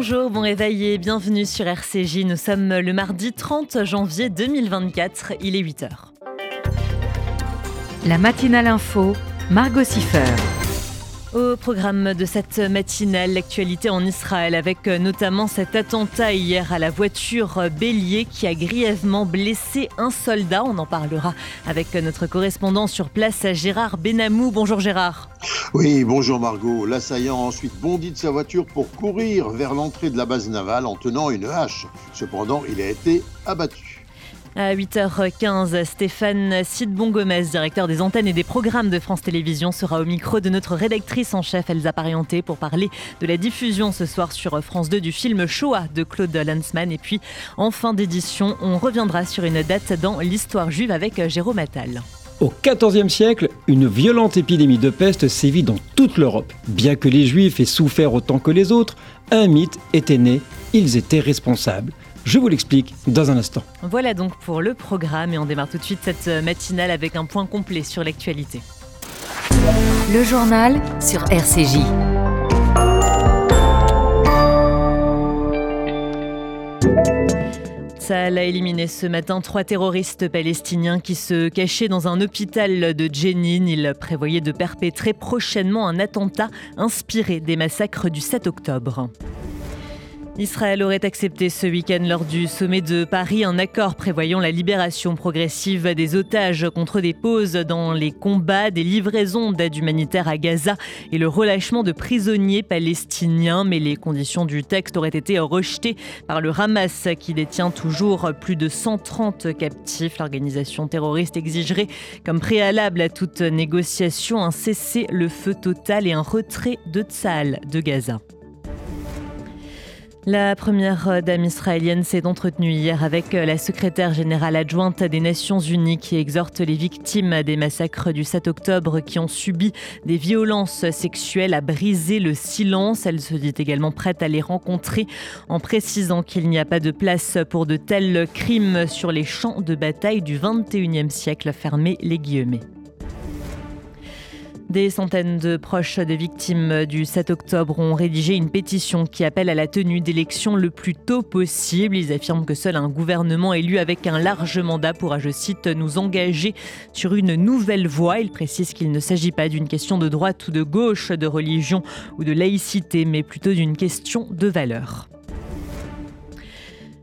Bonjour, bon réveil et bienvenue sur RCJ. Nous sommes le mardi 30 janvier 2024, il est 8h. La matinale info, Margot Siffer. Au programme de cette matinale, l'actualité en Israël avec notamment cet attentat hier à la voiture bélier qui a grièvement blessé un soldat. On en parlera avec notre correspondant sur place, Gérard Benamou. Bonjour Gérard. Oui, bonjour Margot. L'assaillant a ensuite bondi de sa voiture pour courir vers l'entrée de la base navale en tenant une hache. Cependant, il a été abattu. À 8h15, Stéphane Sidbon-Gomez, directeur des antennes et des programmes de France Télévisions, sera au micro de notre rédactrice en chef Elsa Parienté pour parler de la diffusion ce soir sur France 2 du film Shoah de Claude Lanzmann. Et puis, en fin d'édition, on reviendra sur une date dans l'histoire juive avec Jérôme Attal. Au XIVe siècle, une violente épidémie de peste sévit dans toute l'Europe. Bien que les Juifs aient souffert autant que les autres, un mythe était né, ils étaient responsables. Je vous l'explique dans un instant. Voilà donc pour le programme et on démarre tout de suite cette matinale avec un point complet sur l'actualité. Le journal sur RCJ. Sahel a éliminé ce matin trois terroristes palestiniens qui se cachaient dans un hôpital de Jenin. Ils prévoyaient de perpétrer prochainement un attentat inspiré des massacres du 7 octobre. Israël aurait accepté ce week-end lors du sommet de Paris un accord prévoyant la libération progressive des otages contre des pauses dans les combats, des livraisons d'aide humanitaire à Gaza et le relâchement de prisonniers palestiniens. Mais les conditions du texte auraient été rejetées par le Hamas qui détient toujours plus de 130 captifs. L'organisation terroriste exigerait comme préalable à toute négociation un cessez-le-feu total et un retrait de Tsahal de Gaza. La première dame israélienne s'est entretenue hier avec la secrétaire générale adjointe des Nations Unies qui exhorte les victimes des massacres du 7 octobre qui ont subi des violences sexuelles à briser le silence. Elle se dit également prête à les rencontrer en précisant qu'il n'y a pas de place pour de tels crimes sur les champs de bataille du 21e siècle. Fermez les guillemets. Des centaines de proches des victimes du 7 octobre ont rédigé une pétition qui appelle à la tenue d'élections le plus tôt possible. Ils affirment que seul un gouvernement élu avec un large mandat pourra, je cite, nous engager sur une nouvelle voie. Ils précisent qu'il ne s'agit pas d'une question de droite ou de gauche, de religion ou de laïcité, mais plutôt d'une question de valeur.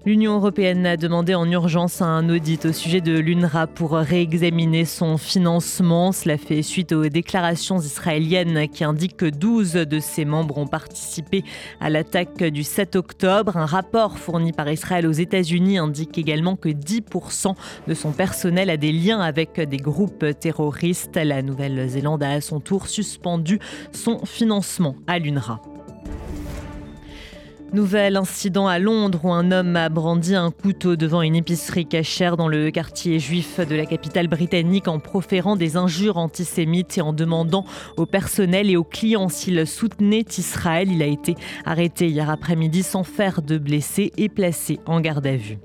L'Union européenne a demandé en urgence un audit au sujet de l'UNRWA pour réexaminer son financement. Cela fait suite aux déclarations israéliennes qui indiquent que 12 de ses membres ont participé à l'attaque du 7 octobre. Un rapport fourni par Israël aux États-Unis indique également que 10% de son personnel a des liens avec des groupes terroristes. La Nouvelle-Zélande a à son tour suspendu son financement à l'UNRWA. Nouvel incident à Londres où un homme a brandi un couteau devant une épicerie cachère dans le quartier juif de la capitale britannique en proférant des injures antisémites et en demandant au personnel et aux clients s'ils soutenaient Israël. Il a été arrêté hier après-midi sans faire de blessés et placé en garde à vue.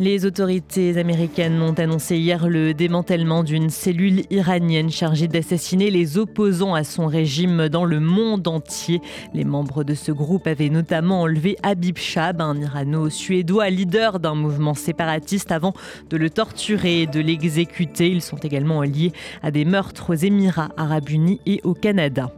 Les autorités américaines ont annoncé hier le démantèlement d'une cellule iranienne chargée d'assassiner les opposants à son régime dans le monde entier. Les membres de ce groupe avaient notamment enlevé Habib Shab, un irano-suédois leader d'un mouvement séparatiste, avant de le torturer et de l'exécuter. Ils sont également liés à des meurtres aux Émirats arabes unis et au Canada.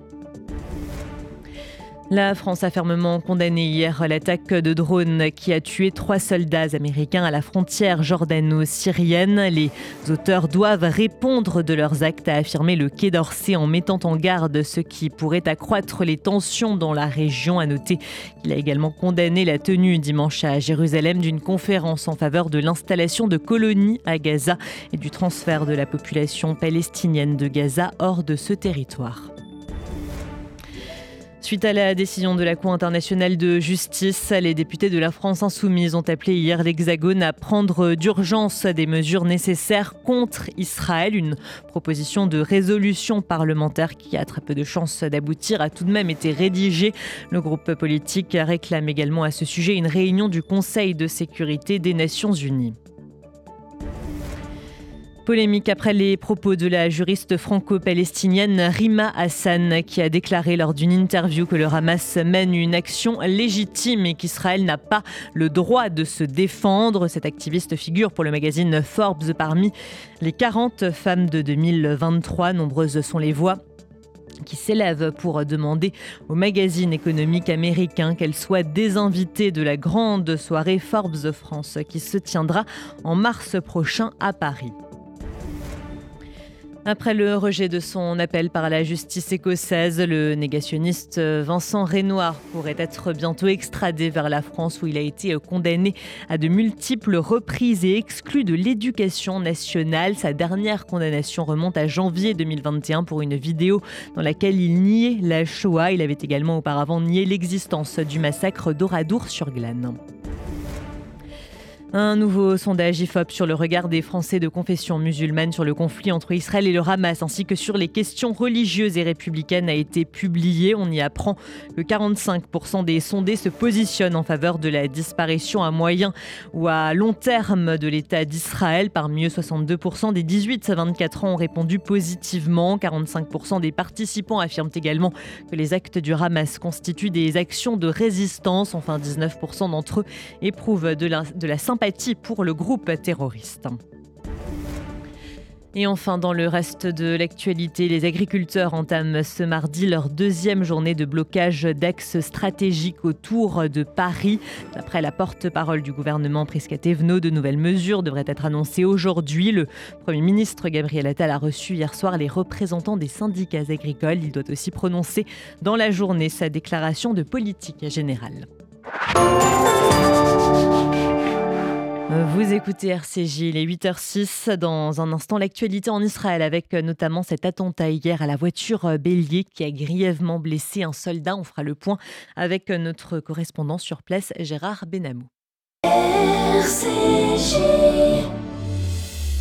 La France a fermement condamné hier l'attaque de drone qui a tué trois soldats américains à la frontière jordano-syrienne. Les auteurs doivent répondre de leurs actes, a affirmé le Quai d'Orsay en mettant en garde ce qui pourrait accroître les tensions dans la région. A noter qu'il a également condamné la tenue dimanche à Jérusalem d'une conférence en faveur de l'installation de colonies à Gaza et du transfert de la population palestinienne de Gaza hors de ce territoire. Suite à la décision de la Cour internationale de justice, les députés de la France insoumise ont appelé hier l'Hexagone à prendre d'urgence des mesures nécessaires contre Israël. Une proposition de résolution parlementaire qui a très peu de chances d'aboutir a tout de même été rédigée. Le groupe politique réclame également à ce sujet une réunion du Conseil de sécurité des Nations Unies. Polémique après les propos de la juriste franco-palestinienne Rima Hassan qui a déclaré lors d'une interview que le Hamas mène une action légitime et qu'Israël n'a pas le droit de se défendre. Cette activiste figure pour le magazine Forbes parmi les 40 femmes de 2023. Nombreuses sont les voix qui s'élève pour demander au magazine économique américain qu'elle soit désinvitée de la grande soirée Forbes France qui se tiendra en mars prochain à Paris. Après le rejet de son appel par la justice écossaise, le négationniste Vincent Renoir pourrait être bientôt extradé vers la France où il a été condamné à de multiples reprises et exclu de l'éducation nationale. Sa dernière condamnation remonte à janvier 2021 pour une vidéo dans laquelle il niait la Shoah. Il avait également auparavant nié l'existence du massacre d'Oradour sur Glane. Un nouveau sondage IFOP sur le regard des Français de confession musulmane sur le conflit entre Israël et le Hamas, ainsi que sur les questions religieuses et républicaines, a été publié. On y apprend que 45% des sondés se positionnent en faveur de la disparition à moyen ou à long terme de l'État d'Israël. Parmi eux, 62% des 18 à 24 ans ont répondu positivement. 45% des participants affirment également que les actes du Hamas constituent des actions de résistance. Enfin, 19% d'entre eux éprouvent de la, de la sympathie pour le groupe terroriste. Et enfin, dans le reste de l'actualité, les agriculteurs entament ce mardi leur deuxième journée de blocage d'axes stratégiques autour de Paris. D'après la porte-parole du gouvernement Prisca Thévenot, de nouvelles mesures devraient être annoncées aujourd'hui. Le Premier ministre Gabriel Attal a reçu hier soir les représentants des syndicats agricoles. Il doit aussi prononcer dans la journée sa déclaration de politique générale. Vous écoutez RCJ, il est 8h06. Dans un instant, l'actualité en Israël avec notamment cet attentat hier à la voiture bélier qui a grièvement blessé un soldat. On fera le point avec notre correspondant sur place, Gérard Benamou. RCJ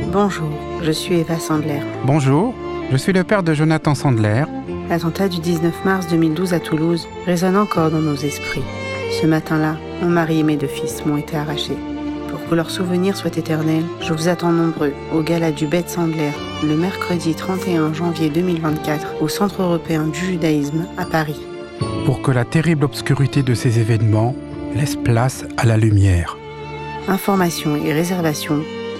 Bonjour, je suis Eva Sandler. Bonjour, je suis le père de Jonathan Sandler. L'attentat du 19 mars 2012 à Toulouse résonne encore dans nos esprits. Ce matin-là, mon mari et mes deux fils m'ont été arrachés. Pour que leur souvenir soit éternel, je vous attends nombreux au gala du Bête Sandler le mercredi 31 janvier 2024 au Centre européen du judaïsme à Paris. Pour que la terrible obscurité de ces événements laisse place à la lumière. Informations et réservations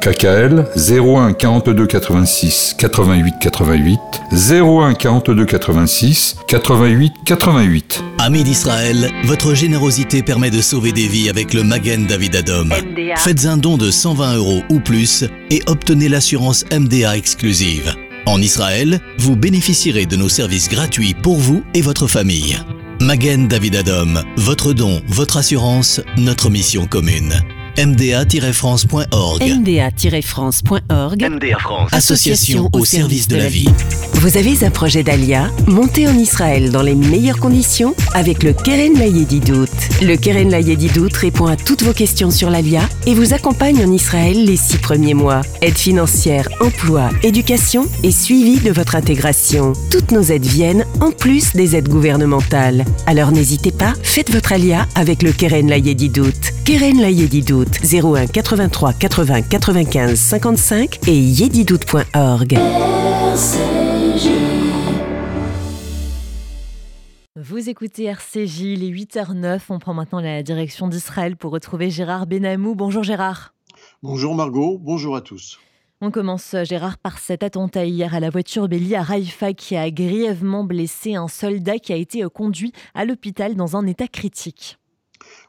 KKL 01 42 86 88 88 01 42 86 88 88. Amis d'Israël, votre générosité permet de sauver des vies avec le Magen David Adom. Faites un don de 120 euros ou plus et obtenez l'assurance MDA exclusive. En Israël, vous bénéficierez de nos services gratuits pour vous et votre famille. Magen David Adom, votre don, votre assurance, notre mission commune mda-france.org. mda-france.org. MDA France. Association au service de la vie. Vous avez un projet d'Alia? Montez en Israël dans les meilleures conditions avec le Keren Layedidout. Le Keren Layedidout répond à toutes vos questions sur l'Alia et vous accompagne en Israël les six premiers mois. Aide financière, emploi, éducation et suivi de votre intégration. Toutes nos aides viennent en plus des aides gouvernementales. Alors n'hésitez pas, faites votre Alia avec le Keren Layedidout. Keren Layedidout 01 83 80 95 55 et yedidout.org. Vous écoutez RCJ, il est 8h09. On prend maintenant la direction d'Israël pour retrouver Gérard Benamou. Bonjour Gérard. Bonjour Margot, bonjour à tous. On commence, Gérard, par cet attentat hier à la voiture Béli à Raïfa qui a grièvement blessé un soldat qui a été conduit à l'hôpital dans un état critique.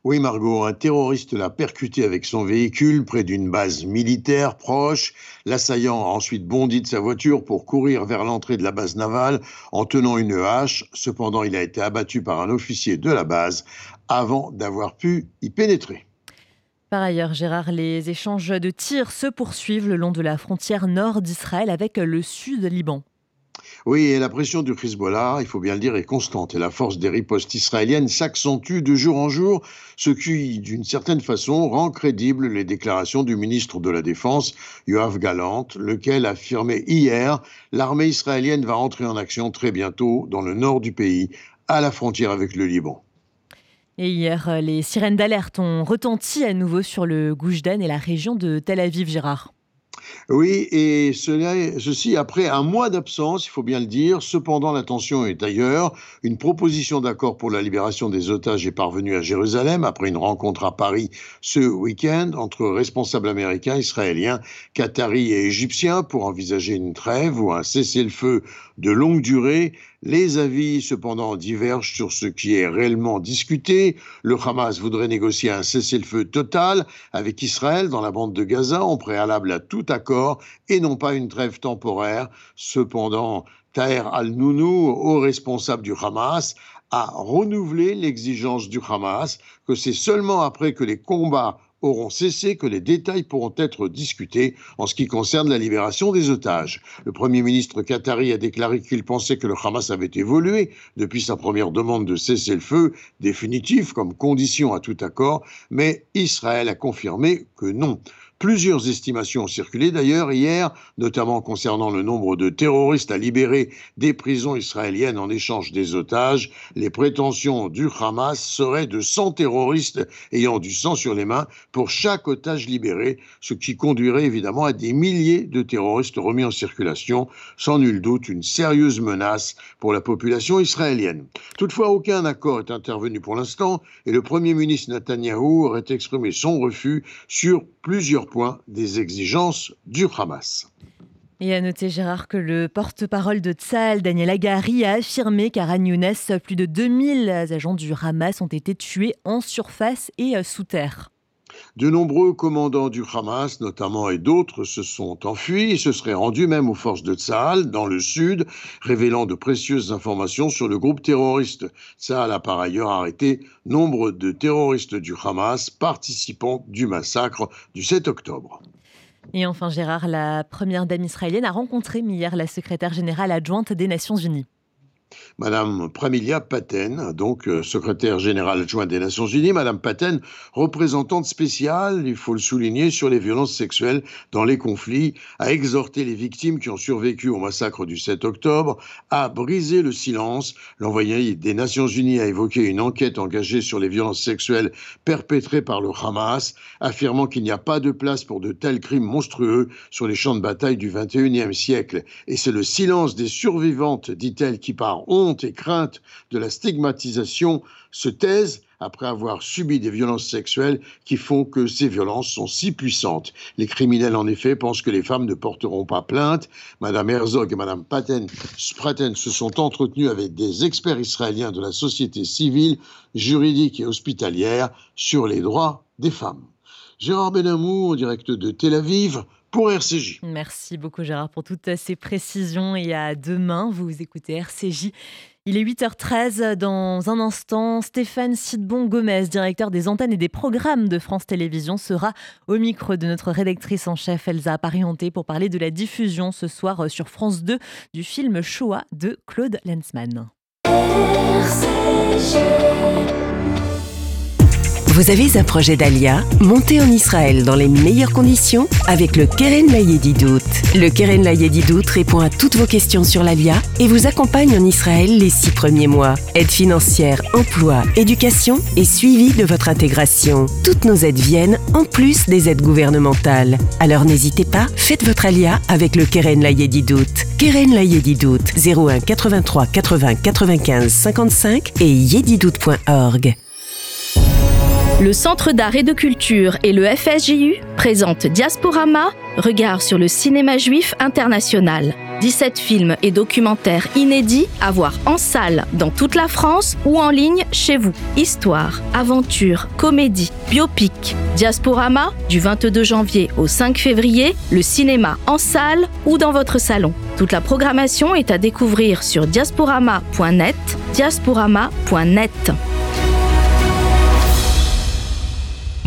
Oui, Margot, un terroriste l'a percuté avec son véhicule près d'une base militaire proche. L'assaillant a ensuite bondi de sa voiture pour courir vers l'entrée de la base navale en tenant une hache. Cependant, il a été abattu par un officier de la base avant d'avoir pu y pénétrer. Par ailleurs, Gérard, les échanges de tirs se poursuivent le long de la frontière nord d'Israël avec le sud Liban. Oui, et la pression du Hezbollah, il faut bien le dire, est constante et la force des ripostes israéliennes s'accentue de jour en jour, ce qui, d'une certaine façon, rend crédibles les déclarations du ministre de la Défense, Yoav Galant, lequel affirmait hier l'armée israélienne va entrer en action très bientôt dans le nord du pays, à la frontière avec le Liban. Et hier, les sirènes d'alerte ont retenti à nouveau sur le Goujdan et la région de Tel Aviv, Gérard. Oui, et ceci après un mois d'absence, il faut bien le dire. Cependant, la tension est ailleurs. Une proposition d'accord pour la libération des otages est parvenue à Jérusalem après une rencontre à Paris ce week-end entre responsables américains, israéliens, qataris et égyptiens pour envisager une trêve ou un cessez-le-feu de longue durée. Les avis, cependant, divergent sur ce qui est réellement discuté. Le Hamas voudrait négocier un cessez-le-feu total avec Israël dans la bande de Gaza en préalable à tout accord et non pas une trêve temporaire. Cependant, Taher al-Nounou, haut responsable du Hamas, a renouvelé l'exigence du Hamas que c'est seulement après que les combats auront cessé que les détails pourront être discutés en ce qui concerne la libération des otages. Le Premier ministre qatari a déclaré qu'il pensait que le Hamas avait évolué depuis sa première demande de cesser le feu définitif comme condition à tout accord, mais Israël a confirmé que non. Plusieurs estimations ont circulé d'ailleurs hier, notamment concernant le nombre de terroristes à libérer des prisons israéliennes en échange des otages. Les prétentions du Hamas seraient de 100 terroristes ayant du sang sur les mains pour chaque otage libéré, ce qui conduirait évidemment à des milliers de terroristes remis en circulation, sans nul doute une sérieuse menace pour la population israélienne. Toutefois, aucun accord est intervenu pour l'instant et le Premier ministre Netanyahou aurait exprimé son refus sur plusieurs points des exigences du Hamas. Et à noter, Gérard, que le porte-parole de Tzal, Daniel Agari, a affirmé qu'à Younes, plus de 2000 agents du Hamas ont été tués en surface et sous terre. De nombreux commandants du Hamas, notamment, et d'autres, se sont enfuis et se seraient rendus même aux forces de Tsahal dans le sud, révélant de précieuses informations sur le groupe terroriste. Tsahal a par ailleurs arrêté nombre de terroristes du Hamas participant du massacre du 7 octobre. Et enfin, Gérard, la première dame israélienne a rencontré hier la secrétaire générale adjointe des Nations Unies. Madame Pramilia Paten, donc euh, secrétaire générale adjointe des Nations Unies, Madame Paten, représentante spéciale, il faut le souligner, sur les violences sexuelles dans les conflits, a exhorté les victimes qui ont survécu au massacre du 7 octobre à briser le silence. L'envoyé des Nations Unies a évoqué une enquête engagée sur les violences sexuelles perpétrées par le Hamas, affirmant qu'il n'y a pas de place pour de tels crimes monstrueux sur les champs de bataille du 21e siècle. Et c'est le silence des survivantes, dit-elle, qui part honte et crainte de la stigmatisation se taisent après avoir subi des violences sexuelles qui font que ces violences sont si puissantes. Les criminels, en effet, pensent que les femmes ne porteront pas plainte. Madame Herzog et Madame Paten, Spraten se sont entretenues avec des experts israéliens de la société civile, juridique et hospitalière sur les droits des femmes. Gérard Benamou, en direct de Tel Aviv, pour RCJ. Merci beaucoup Gérard pour toutes ces précisions et à demain, vous écoutez RCJ. Il est 8h13 dans un instant. Stéphane Sidbon Gomez, directeur des antennes et des programmes de France Télévisions, sera au micro de notre rédactrice en chef Elsa Parienté pour parler de la diffusion ce soir sur France 2 du film Shoah de Claude Lensman. Vous avez un projet d'Alia Montez en Israël dans les meilleures conditions avec le Keren Layedi Dout. Le Keren Layedi Dout répond à toutes vos questions sur l'Alia et vous accompagne en Israël les six premiers mois. Aide financière, emploi, éducation et suivi de votre intégration. Toutes nos aides viennent en plus des aides gouvernementales. Alors n'hésitez pas, faites votre Alia avec le Keren Layedi Dout. Keren Layedi Dout 01 83 80 95 55 et yedidout.org. Le Centre d'art et de culture et le FSJU présentent Diasporama, regard sur le cinéma juif international. 17 films et documentaires inédits à voir en salle dans toute la France ou en ligne chez vous. Histoire, aventure, comédie, biopic. Diasporama, du 22 janvier au 5 février, le cinéma en salle ou dans votre salon. Toute la programmation est à découvrir sur diasporama.net, diasporama.net.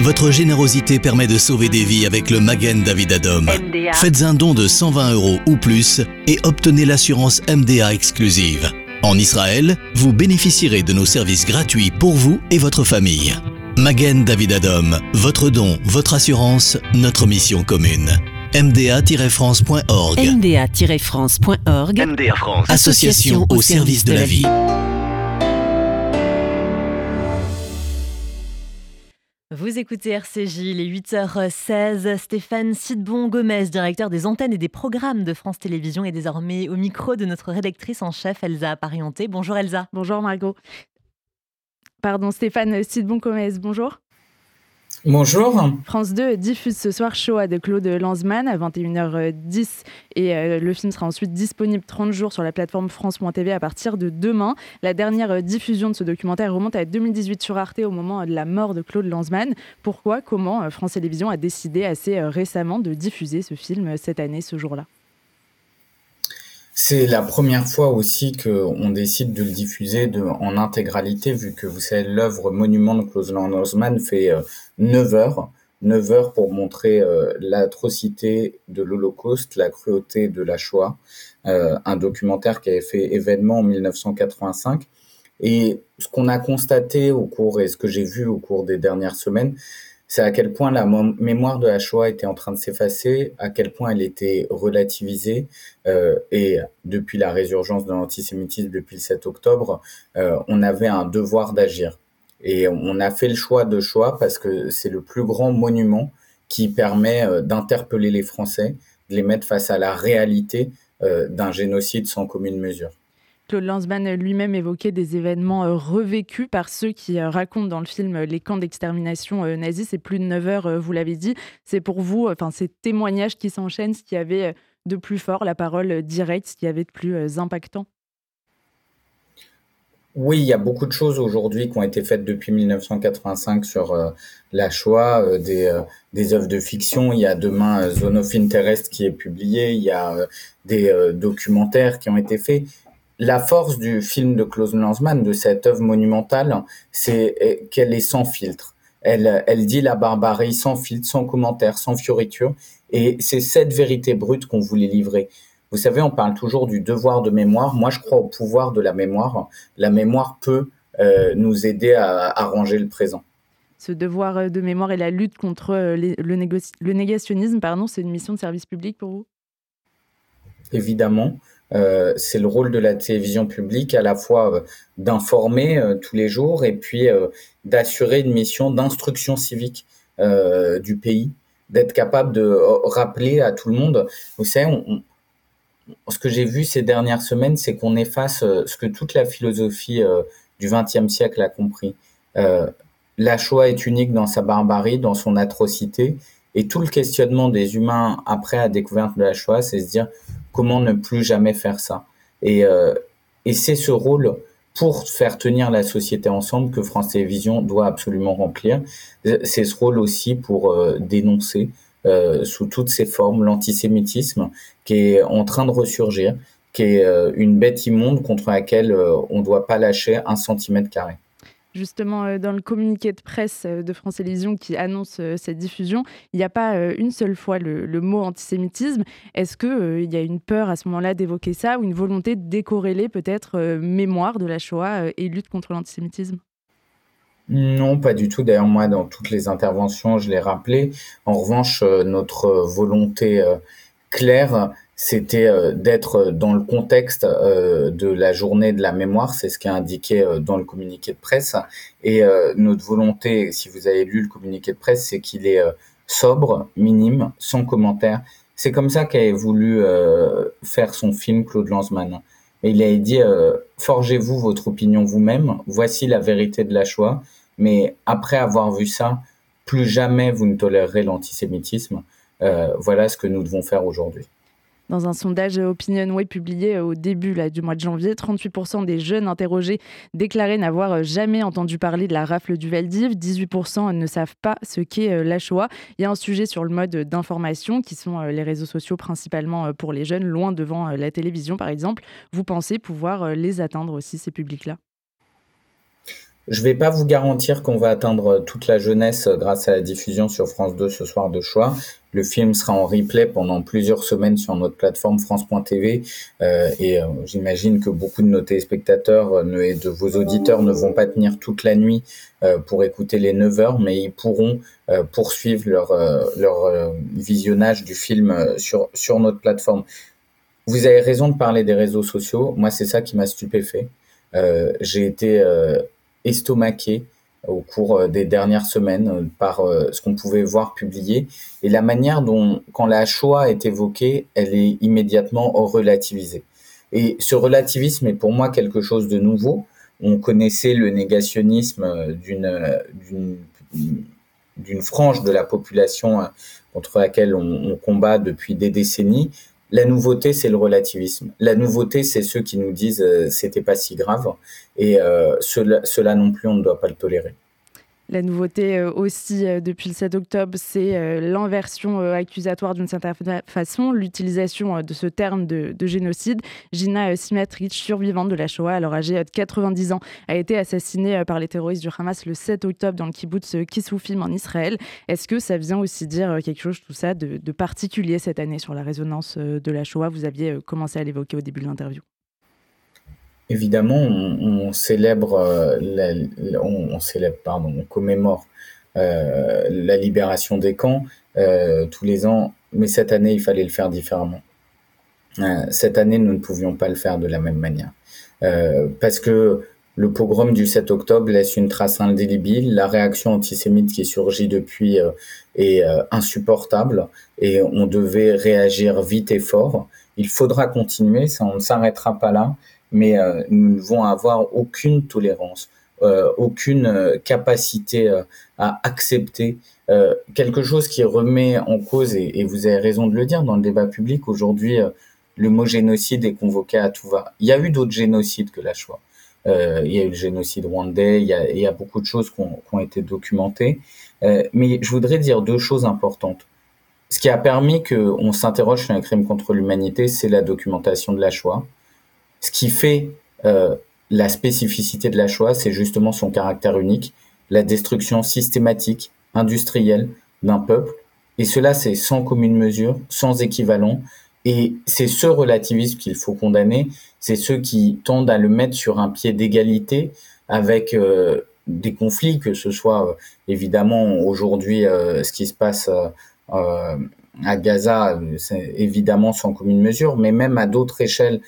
votre générosité permet de sauver des vies avec le Magen David Adom. Faites un don de 120 euros ou plus et obtenez l'assurance MDA exclusive. En Israël, vous bénéficierez de nos services gratuits pour vous et votre famille. Magen David Adom, votre don, votre assurance, notre mission commune. MDA-France.org MDA-France.org MDA France. Association au service de la vie. Vous écoutez RCJ, les 8h16. Stéphane Sidbon-Gomez, directeur des antennes et des programmes de France Télévisions, est désormais au micro de notre rédactrice en chef, Elsa Parienté. Bonjour Elsa. Bonjour Margot. Pardon, Stéphane Sidbon-Gomez, bonjour. Bonjour. France 2 diffuse ce soir Shoah de Claude Lanzmann à 21h10 et euh, le film sera ensuite disponible 30 jours sur la plateforme France.tv à partir de demain. La dernière euh, diffusion de ce documentaire remonte à 2018 sur Arte au moment de la mort de Claude Lanzmann. Pourquoi Comment euh, France Télévisions a décidé assez récemment de diffuser ce film cette année, ce jour-là? C'est la première fois aussi qu'on décide de le diffuser de, en intégralité, vu que vous savez, l'œuvre Monument de Klaus Lanzmann fait 9 heures. 9 heures pour montrer euh, l'atrocité de l'Holocauste, la cruauté de la Shoah, euh, un documentaire qui avait fait événement en 1985. Et ce qu'on a constaté au cours, et ce que j'ai vu au cours des dernières semaines, c'est à quel point la mémoire de la Shoah était en train de s'effacer, à quel point elle était relativisée, euh, et depuis la résurgence de l'antisémitisme depuis le 7 octobre, euh, on avait un devoir d'agir. Et on a fait le choix de Shoah parce que c'est le plus grand monument qui permet euh, d'interpeller les Français, de les mettre face à la réalité d'un génocide sans commune mesure. Claude Lanzmann lui-même évoquait des événements euh, revécus par ceux qui euh, racontent dans le film les camps d'extermination euh, nazis. C'est plus de 9 heures, vous l'avez dit. C'est pour vous, enfin, ces témoignages qui s'enchaînent, ce qui avait de plus fort, la parole directe, ce qui avait de plus impactant? Oui, il y a beaucoup de choses aujourd'hui qui ont été faites depuis 1985 sur la Shoah, des, des œuvres de fiction. Il y a demain Zone of Interest qui est publié, il y a des documentaires qui ont été faits la force du film de Klaus Lanzmann, de cette œuvre monumentale, c'est qu'elle est sans filtre. Elle, elle dit la barbarie sans filtre, sans commentaire, sans fioriture. Et c'est cette vérité brute qu'on voulait livrer. Vous savez, on parle toujours du devoir de mémoire. Moi, je crois au pouvoir de la mémoire. La mémoire peut euh, nous aider à arranger le présent. Ce devoir de mémoire et la lutte contre euh, le, le, négationnisme, pardon, c'est une mission de service public pour vous? Évidemment. Euh, c'est le rôle de la télévision publique à la fois euh, d'informer euh, tous les jours et puis d'assurer une mission d'instruction civique du pays, d'être capable de rappeler à tout le monde. Vous savez, ce que j'ai vu ces dernières semaines, c'est qu'on efface ce que toute la philosophie du XXe siècle a compris. la Shoah est unique dans sa barbarie, dans son atrocité, et tout le questionnement des humains après la découverte de la Shoah, c'est se dire comment ne plus jamais faire ça. Et, euh, c'est ce rôle pour faire tenir la société ensemble que France Télévisions doit absolument remplir. C'est ce rôle aussi pour euh, dénoncer euh, sous toutes ses formes l'antisémitisme qui est en train de ressurgir, qui est une bête immonde contre laquelle on ne doit pas lâcher un centimètre carré justement euh, dans le communiqué de presse euh, de France Télévisions qui annonce euh, cette diffusion, il n'y a pas une seule fois le, mot antisémitisme. Est-ce qu'il il y a une peur à ce moment-là d'évoquer ça ou une volonté de décorréler peut-être mémoire de la Shoah et lutte contre l'antisémitisme? Non, pas du tout. D'ailleurs, moi, dans toutes les interventions, je l'ai rappelé. En revanche, notre volonté claire, c'était euh, d'être dans le contexte de la journée de la mémoire. C'est ce qui est indiqué dans le communiqué de presse. Et notre volonté, si vous avez lu le communiqué de presse, c'est qu'il est sobre, minime, sans commentaire. C'est comme ça qu'avait voulu faire son film Claude Lanzmann. Et il a dit forgez-vous votre opinion vous-même. Voici la vérité de la Shoah. Mais après avoir vu ça, plus jamais vous ne tolérerez l'antisémitisme. Euh, voilà ce que nous devons faire aujourd'hui. Dans un sondage OpinionWay publié au début du mois de janvier, 38% des jeunes interrogés déclaraient n'avoir jamais entendu parler de la rafle du Valdiv. 18% ne savent pas ce qu'est euh, la Shoah. Il y a un sujet sur le mode d'information qui sont euh, les réseaux sociaux principalement pour les jeunes, loin devant la télévision par exemple. Vous pensez pouvoir les atteindre aussi, ces publics-là? Je ne vais pas vous garantir qu'on va atteindre toute la jeunesse grâce à la diffusion sur France 2 ce soir de choix. Le film sera en replay pendant plusieurs semaines sur notre plateforme France.tv euh, et euh, j'imagine que beaucoup de nos téléspectateurs euh, et de vos auditeurs ne vont pas tenir toute la nuit euh, pour écouter les 9 heures, mais ils pourront euh, poursuivre leur, visionnage du film sur, sur notre plateforme. Vous avez raison de parler des réseaux sociaux. Moi, c'est ça qui m'a stupéfait. J'ai été estomaqué au cours euh, des dernières semaines euh, par euh, ce qu'on pouvait voir publié et la manière dont, quand la Shoah est évoquée, elle est immédiatement relativisée. Et ce relativisme est pour moi quelque chose de nouveau. On connaissait le négationnisme d'une d'une frange de la population contre laquelle on combat depuis des décennies. La nouveauté, c'est le relativisme. La nouveauté, c'est ceux qui nous disent euh, c'était pas si grave. Et euh, cela, cela non plus, on ne doit pas le tolérer. La nouveauté euh, aussi euh, depuis le 7 octobre, c'est euh, l'inversion accusatoire d'une certaine façon, l'utilisation de ce terme de, génocide. Gina Simatrich, survivante de la Shoah, alors âgée de 90 ans, a été assassinée par les terroristes du Hamas le 7 octobre dans le kibbutz Kisufim en Israël. Est-ce que ça vient aussi dire quelque chose, tout ça, de, de particulier cette année sur la résonance de la Shoah? Vous aviez commencé à l'évoquer au début de l'interview évidemment, on, célèbre, euh, on, commémore euh, la libération des camps euh, tous les ans, mais cette année, il fallait le faire différemment. cette année, nous ne pouvions pas le faire de la même manière, parce que le pogrom du 7 octobre laisse une trace indélébile. La réaction antisémite qui surgit depuis est insupportable et on devait réagir vite et fort. Il faudra continuer, ça, on ne s'arrêtera pas là mais euh, nous ne vont avoir aucune tolérance, euh, aucune euh, capacité à accepter quelque chose qui remet en cause, et, vous avez raison de le dire dans le débat public aujourd'hui, le mot génocide est convoqué à tout va. Il y a eu d'autres génocides que la Shoah. il y a eu le génocide rwandais, il y a, il y a beaucoup de choses qui ont, été documentées. mais je voudrais dire deux choses importantes. Ce qui a permis qu'on s'interroge sur un crime contre l'humanité, c'est la documentation de la Shoah. Ce qui fait euh, la spécificité de la Shoah, c'est justement son caractère unique, la destruction systématique, industrielle d'un peuple. Et cela, c'est sans commune mesure, sans équivalent. Et c'est ce relativisme qu'il faut condamner. C'est ceux qui tendent à le mettre sur un pied d'égalité avec euh, des conflits, que ce soit euh, évidemment aujourd'hui ce qui se passe à Gaza, évidemment sans commune mesure, mais même à d'autres échelles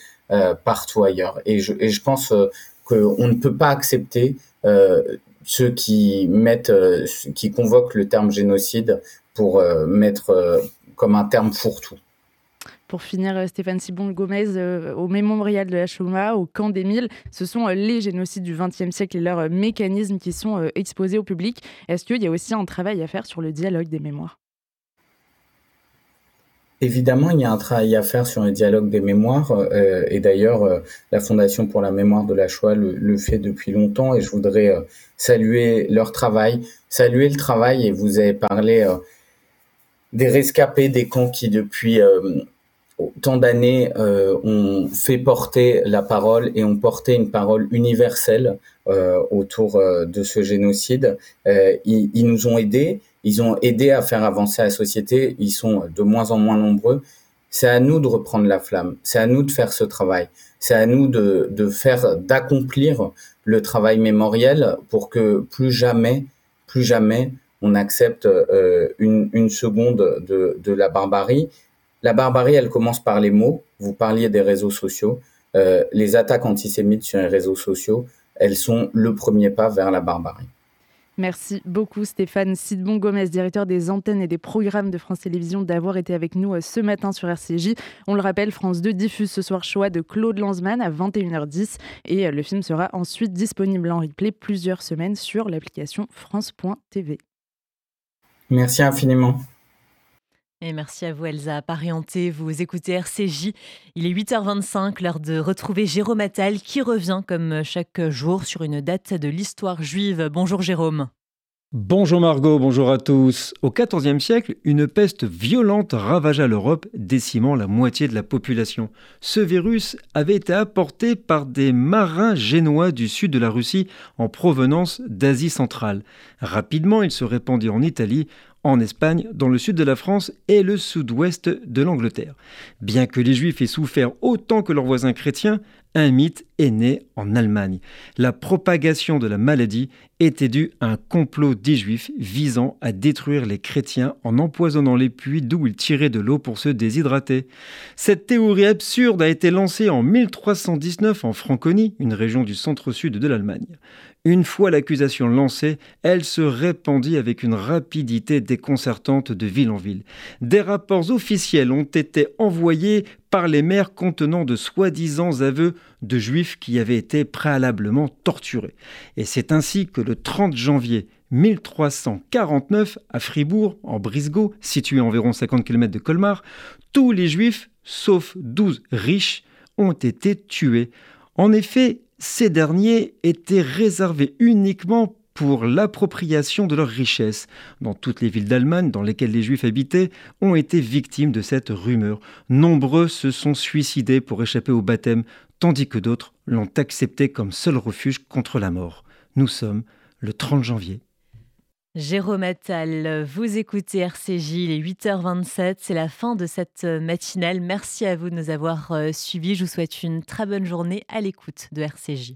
partout ailleurs. Et je, pense euh, qu'on ne peut pas accepter euh, ceux qui mettent, qui convoquent le terme génocide pour mettre comme un terme fourre-tout. Pour finir, Stéphane Sibon-Gomez, au mémorial de la Shoah, au camp des Mille, ce sont les génocides du XXe siècle et leurs mécanismes qui sont exposés au public. Est-ce qu'il y a aussi un travail à faire sur le dialogue des mémoires? Évidemment, il y a un travail à faire sur le dialogue des mémoires, euh, et d'ailleurs, euh, la Fondation pour la mémoire de la Shoah le, fait depuis longtemps, et je voudrais euh, saluer leur travail, saluer le travail, et vous avez parlé des rescapés des camps qui, depuis tant d'années, ont fait porter la parole et ont porté une parole universelle autour de ce génocide. Ils, nous ont aidés, ils ont aidé à faire avancer la société. Ils sont de moins en moins nombreux. C'est à nous de reprendre la flamme. C'est à nous de faire ce travail. c'est à nous de, de faire, d'accomplir le travail mémoriel pour que plus jamais, plus jamais, on accepte euh, une, une, seconde de, de, la barbarie. La barbarie, elle commence par les mots. Vous parliez des réseaux sociaux. Euh, les attaques antisémites sur les réseaux sociaux, elles sont le premier pas vers la barbarie. Merci beaucoup Stéphane Sidbon Gomez, directeur des antennes et des programmes de France Télévisions, d'avoir été avec nous euh, ce matin sur RCJ. On le rappelle, France 2 diffuse ce soir Choix de Claude Lanzmann à 21h10 et le film sera ensuite disponible en replay plusieurs semaines sur l'application France.tv. Merci infiniment. Merci à vous Elsa Parienté, vous écoutez RCJ. Il est 8h25, l'heure de retrouver Jérôme Attal qui revient comme chaque jour sur une date de l'histoire juive. Bonjour Jérôme. Bonjour Margot, bonjour à tous. Au XIVe siècle, une peste violente ravagea l'Europe, décimant la moitié de la population. Ce virus avait été apporté par des marins génois du sud de la Russie en provenance d'Asie centrale. Rapidement, il se répandit en Italie, en Espagne, dans le sud de la France et le sud-ouest de l'Angleterre. Bien que les Juifs aient souffert autant que leurs voisins chrétiens, un mythe est né en Allemagne. La propagation de la maladie était due à un complot des Juifs visant à détruire les chrétiens en empoisonnant les puits d'où ils tiraient de l'eau pour se déshydrater. Cette théorie absurde a été lancée en 1319 en Franconie, une région du centre-sud de l'Allemagne. Une fois l'accusation lancée, elle se répandit avec une rapidité déconcertante de ville en ville. Des rapports officiels ont été envoyés par les maires contenant de soi-disant aveux de juifs qui avaient été préalablement torturés. Et c'est ainsi que le 30 janvier 1349, à Fribourg, en Brisgau, situé à environ 50 km de Colmar, tous les juifs, sauf 12 riches, ont été tués. En effet, ces derniers étaient réservés uniquement pour l'appropriation de leurs richesses. Dans toutes les villes d'Allemagne dans lesquelles les Juifs habitaient, ont été victimes de cette rumeur. Nombreux se sont suicidés pour échapper au baptême, tandis que d'autres l'ont accepté comme seul refuge contre la mort. Nous sommes le 30 janvier. Jérôme Attal, vous écoutez RCJ, il est 8h27, c'est la fin de cette matinale. Merci à vous de nous avoir euh, suivis. Je vous souhaite une très bonne journée à l'écoute de RCJ.